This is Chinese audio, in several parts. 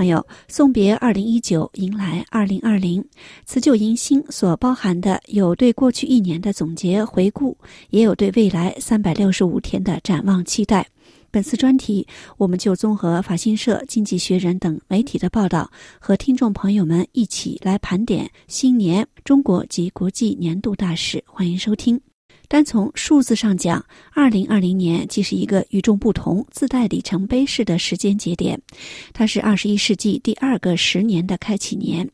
朋友，送别二零一九，迎来二零二零。辞旧迎新所包含的有对过去一年的总结回顾，也有对未来三百六十五天的展望期待。本次专题，我们就综合法新社、经济学人等媒体的报道，和听众朋友们一起来盘点新年中国及国际年度大事。欢迎收听。单从数字上讲，二零二零年既是一个与众不同、自带里程碑式的时间节点，它是二十一世纪第二个十年的开启年；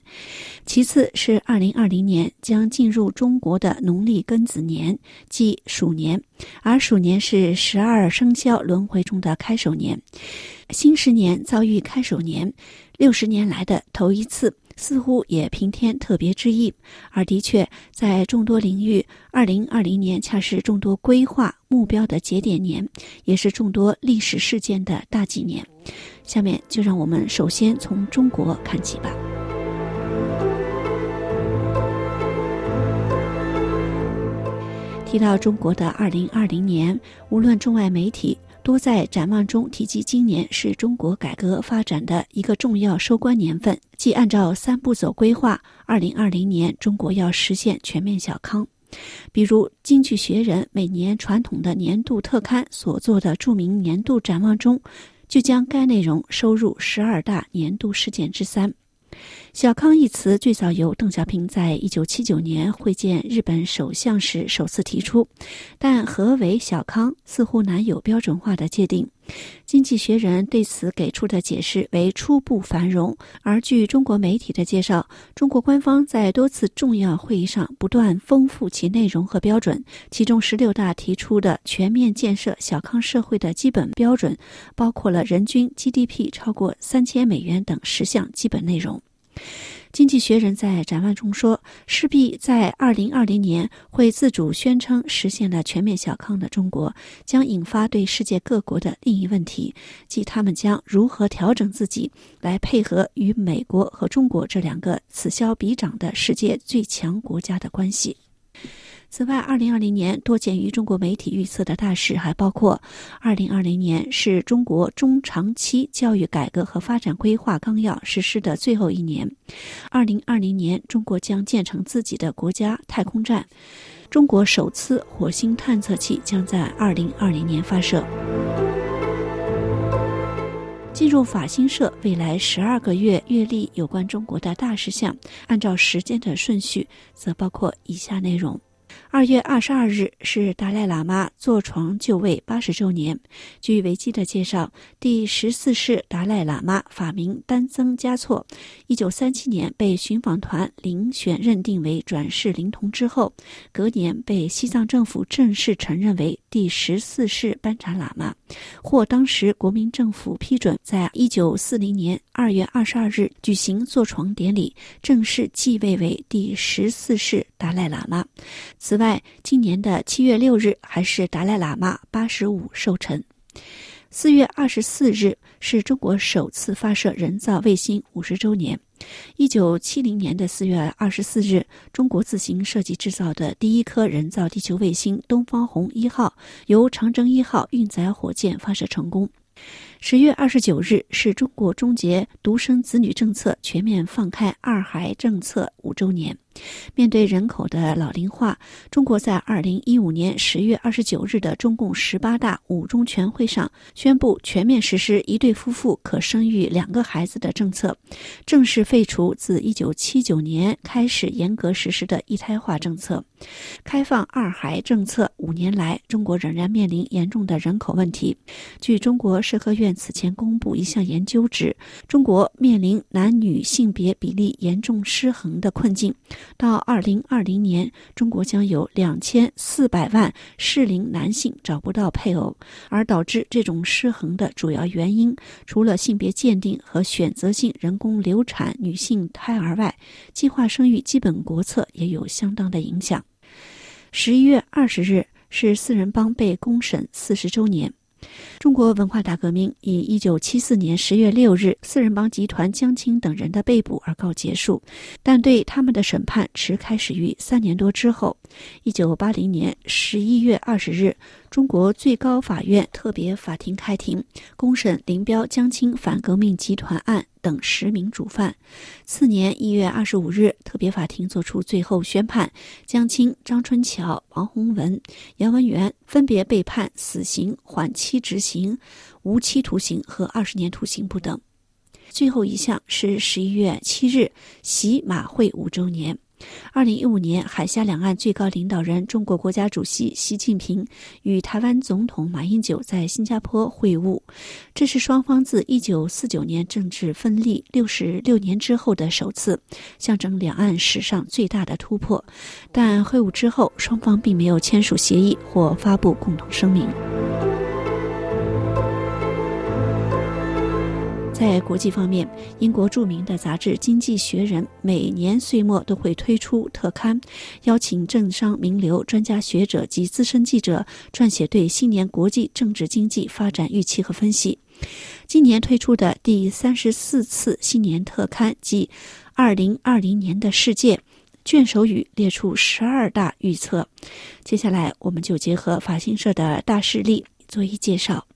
其次是二零二零年将进入中国的农历庚子年，即鼠年，而鼠年是十二生肖轮回中的开首年。新十年遭遇开首年，六十年来的头一次。似乎也平添特别之意，而的确，在众多领域，二零二零年恰是众多规划目标的节点年，也是众多历史事件的大纪年。下面就让我们首先从中国看起吧。提到中国的二零二零年，无论中外媒体。多在展望中提及，今年是中国改革发展的一个重要收官年份，即按照三步走规划，二零二零年中国要实现全面小康。比如，《经济学人》每年传统的年度特刊所做的著名年度展望中，就将该内容收入十二大年度事件之三。小康一词最早由邓小平在一九七九年会见日本首相时首次提出，但何为小康似乎难有标准化的界定。经济学人对此给出的解释为初步繁荣。而据中国媒体的介绍，中国官方在多次重要会议上不断丰富其内容和标准，其中十六大提出的全面建设小康社会的基本标准，包括了人均 GDP 超过三千美元等十项基本内容。经济学人在展望中说，势必在二零二零年会自主宣称实现了全面小康的中国，将引发对世界各国的另一问题，即他们将如何调整自己，来配合与美国和中国这两个此消彼长的世界最强国家的关系。此外，二零二零年多见于中国媒体预测的大事还包括：二零二零年是中国中长期教育改革和发展规划纲要实施的最后一年；二零二零年，中国将建成自己的国家太空站；中国首次火星探测器将在二零二零年发射。进入法新社未来十二个月阅历有关中国的大事项，按照时间的顺序，则包括以下内容。二月二十二日是达赖喇嘛坐床就位八十周年。据维基的介绍，第十四世达赖喇嘛法名丹增嘉措，一九三七年被寻访团遴选认定为转世灵童之后，隔年被西藏政府正式承认为第十四世班禅喇嘛，获当时国民政府批准，在一九四零年二月二十二日举行坐床典礼，正式继位为第十四世达赖喇嘛。此外，今年的七月六日还是达赖喇嘛八十五寿辰。四月二十四日是中国首次发射人造卫星五十周年。一九七零年的四月二十四日，中国自行设计制造的第一颗人造地球卫星“东方红一号”由长征一号运载火箭发射成功。十月二十九日是中国终结独生子女政策、全面放开二孩政策五周年。面对人口的老龄化，中国在二零一五年十月二十九日的中共十八大五中全会上宣布全面实施一对夫妇可生育两个孩子的政策，正式废除自一九七九年开始严格实施的一胎化政策，开放二孩政策五年来，中国仍然面临严重的人口问题。据中国社科院此前公布一项研究指，中国面临男女性别比例严重失衡的困境。到二零二零年，中国将有两千四百万适龄男性找不到配偶，而导致这种失衡的主要原因，除了性别鉴定和选择性人工流产女性胎儿外，计划生育基本国策也有相当的影响。十一月二十日是四人帮被公审四十周年。中国文化大革命以一九七四年十月六日四人帮集团江青等人的被捕而告结束，但对他们的审判迟开始于三年多之后。一九八零年十一月二十日。中国最高法院特别法庭开庭，公审林彪江青反革命集团案等十名主犯。次年一月二十五日，特别法庭作出最后宣判，江青、张春桥、王洪文、杨文元分别被判死刑、缓期执行、无期徒刑和二十年徒刑不等。最后一项是十一月七日，习马会五周年。二零一五年，海峡两岸最高领导人、中国国家主席习近平与台湾总统马英九在新加坡会晤，这是双方自一九四九年政治分立六十六年之后的首次，象征两岸史上最大的突破。但会晤之后，双方并没有签署协议或发布共同声明。在国际方面，英国著名的杂志《经济学人》每年岁末都会推出特刊，邀请政商名流、专家学者及资深记者撰写对新年国际政治经济发展预期和分析。今年推出的第三十四次新年特刊即《二零二零年的世界》卷首语列出十二大预测。接下来，我们就结合法新社的大事例做一介绍。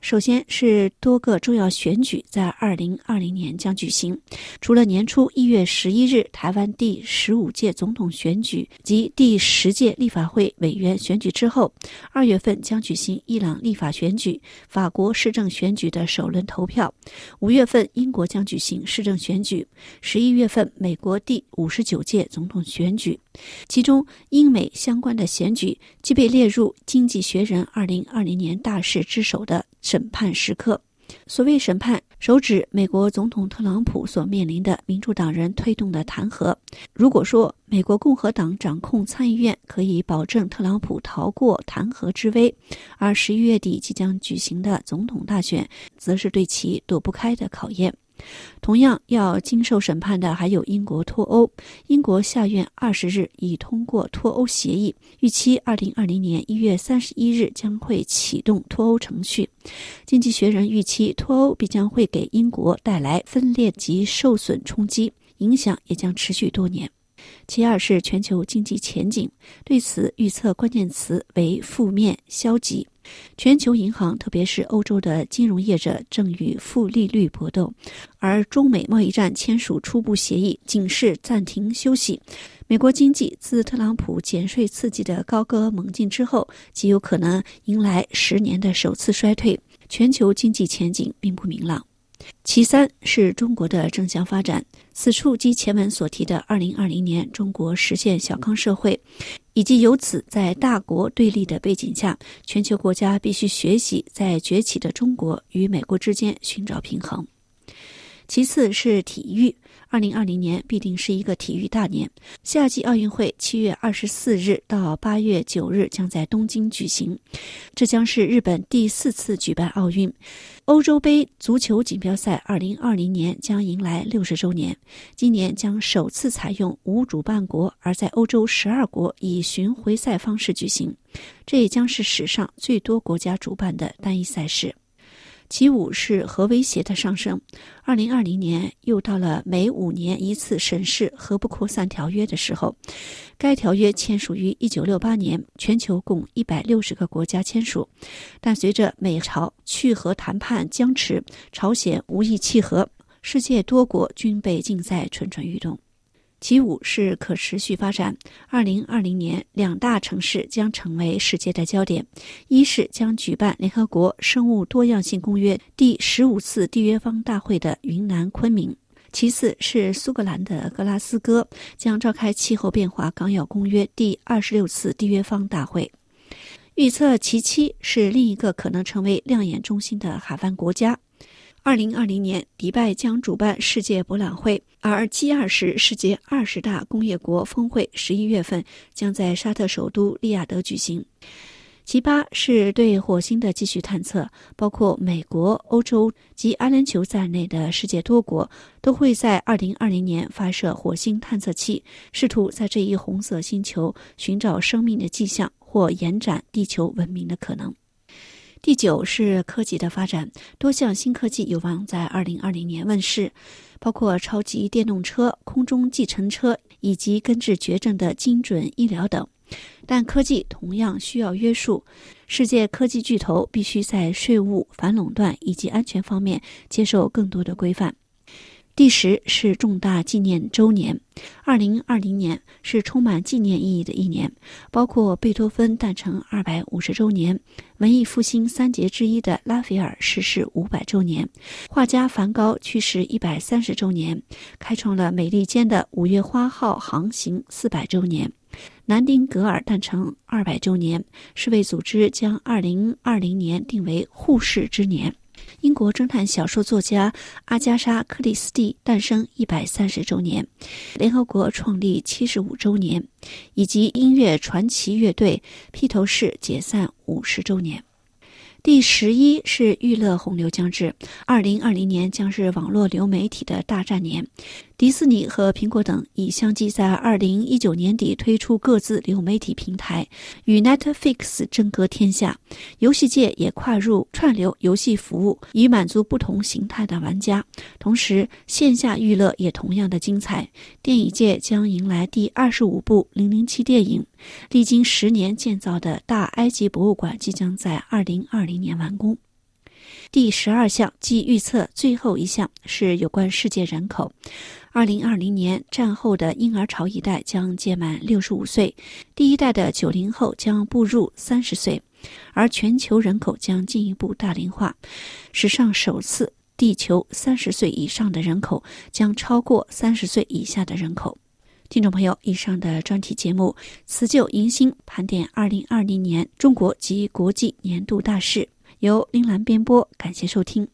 首先是多个重要选举在二零二零年将举行，除了年初一月十一日台湾第十五届总统选举及第十届立法会委员选举之后，二月份将举行伊朗立法选举、法国市政选举的首轮投票，五月份英国将举行市政选举，十一月份美国第五十九届总统选举。其中，英美相关的选举即被列入《经济学人》二零二零年大事之首的审判时刻。所谓审判，首指美国总统特朗普所面临的民主党人推动的弹劾。如果说美国共和党掌控参议院可以保证特朗普逃过弹劾之危，而十一月底即将举行的总统大选，则是对其躲不开的考验。同样要经受审判的还有英国脱欧。英国下院二十日已通过脱欧协议，预期二零二零年一月三十一日将会启动脱欧程序。经济学人预期脱欧必将会给英国带来分裂及受损冲击，影响也将持续多年。其二是全球经济前景，对此预测关键词为负面、消极。全球银行，特别是欧洲的金融业者，正与负利率搏斗，而中美贸易战签署初步协议，仅是暂停休息。美国经济自特朗普减税刺激的高歌猛进之后，极有可能迎来十年的首次衰退。全球经济前景并不明朗。其三是中国的正向发展，此处即前文所提的二零二零年中国实现小康社会，以及由此在大国对立的背景下，全球国家必须学习在崛起的中国与美国之间寻找平衡。其次是体育。二零二零年必定是一个体育大年。夏季奥运会七月二十四日到八月九日将在东京举行，这将是日本第四次举办奥运。欧洲杯足球锦标赛二零二零年将迎来六十周年，今年将首次采用无主办国，而在欧洲十二国以巡回赛方式举行，这也将是史上最多国家主办的单一赛事。其五是核威胁的上升。二零二零年又到了每五年一次审视核不扩散条约的时候。该条约签署于一九六八年，全球共一百六十个国家签署。但随着美朝去核谈判僵持，朝鲜无意契合，世界多国均被禁赛蠢蠢欲动。其五是可持续发展。二零二零年，两大城市将成为世界的焦点：一是将举办联合国生物多样性公约第十五次缔约方大会的云南昆明；其次是苏格兰的格拉斯哥将召开气候变化纲要公约第二十六次缔约方大会。预测其七是另一个可能成为亮眼中心的海湾国家。二零二零年，迪拜将主办世界博览会，而 G 二十世界二十大工业国峰会十一月份将在沙特首都利雅得举行。其八是对火星的继续探测，包括美国、欧洲及阿联酋在内的世界多国都会在二零二零年发射火星探测器，试图在这一红色星球寻找生命的迹象或延展地球文明的可能。第九是科技的发展，多项新科技有望在二零二零年问世，包括超级电动车、空中计程车以及根治绝症的精准医疗等。但科技同样需要约束，世界科技巨头必须在税务、反垄断以及安全方面接受更多的规范。第十是重大纪念周年，二零二零年是充满纪念意义的一年，包括贝多芬诞辰二百五十周年，文艺复兴三杰之一的拉斐尔逝世五百周年，画家梵高去世一百三十周年，开创了美利坚的五月花号航行四百周年，南丁格尔诞辰二百周年，世卫组织将二零二零年定为护士之年。英国侦探小说作家阿加莎·克里斯蒂诞生一百三十周年，联合国创立七十五周年，以及音乐传奇乐队披头士解散五十周年。第十一是娱乐洪流将至，二零二零年将是网络流媒体的大战年。迪士尼和苹果等已相继在二零一九年底推出各自流媒体平台，与 Netflix 争夺天下。游戏界也跨入串流游戏服务，以满足不同形态的玩家。同时，线下娱乐也同样的精彩。电影界将迎来第二十五部《零零七》电影。历经十年建造的大埃及博物馆即将在二零二零年完工。第十二项即预测最后一项是有关世界人口。二零二零年战后的婴儿潮一代将届满六十五岁，第一代的九零后将步入三十岁，而全球人口将进一步大龄化。史上首次，地球三十岁以上的人口将超过三十岁以下的人口。听众朋友，以上的专题节目辞旧迎新，盘点二零二零年中国及国际年度大事，由林兰编播，感谢收听。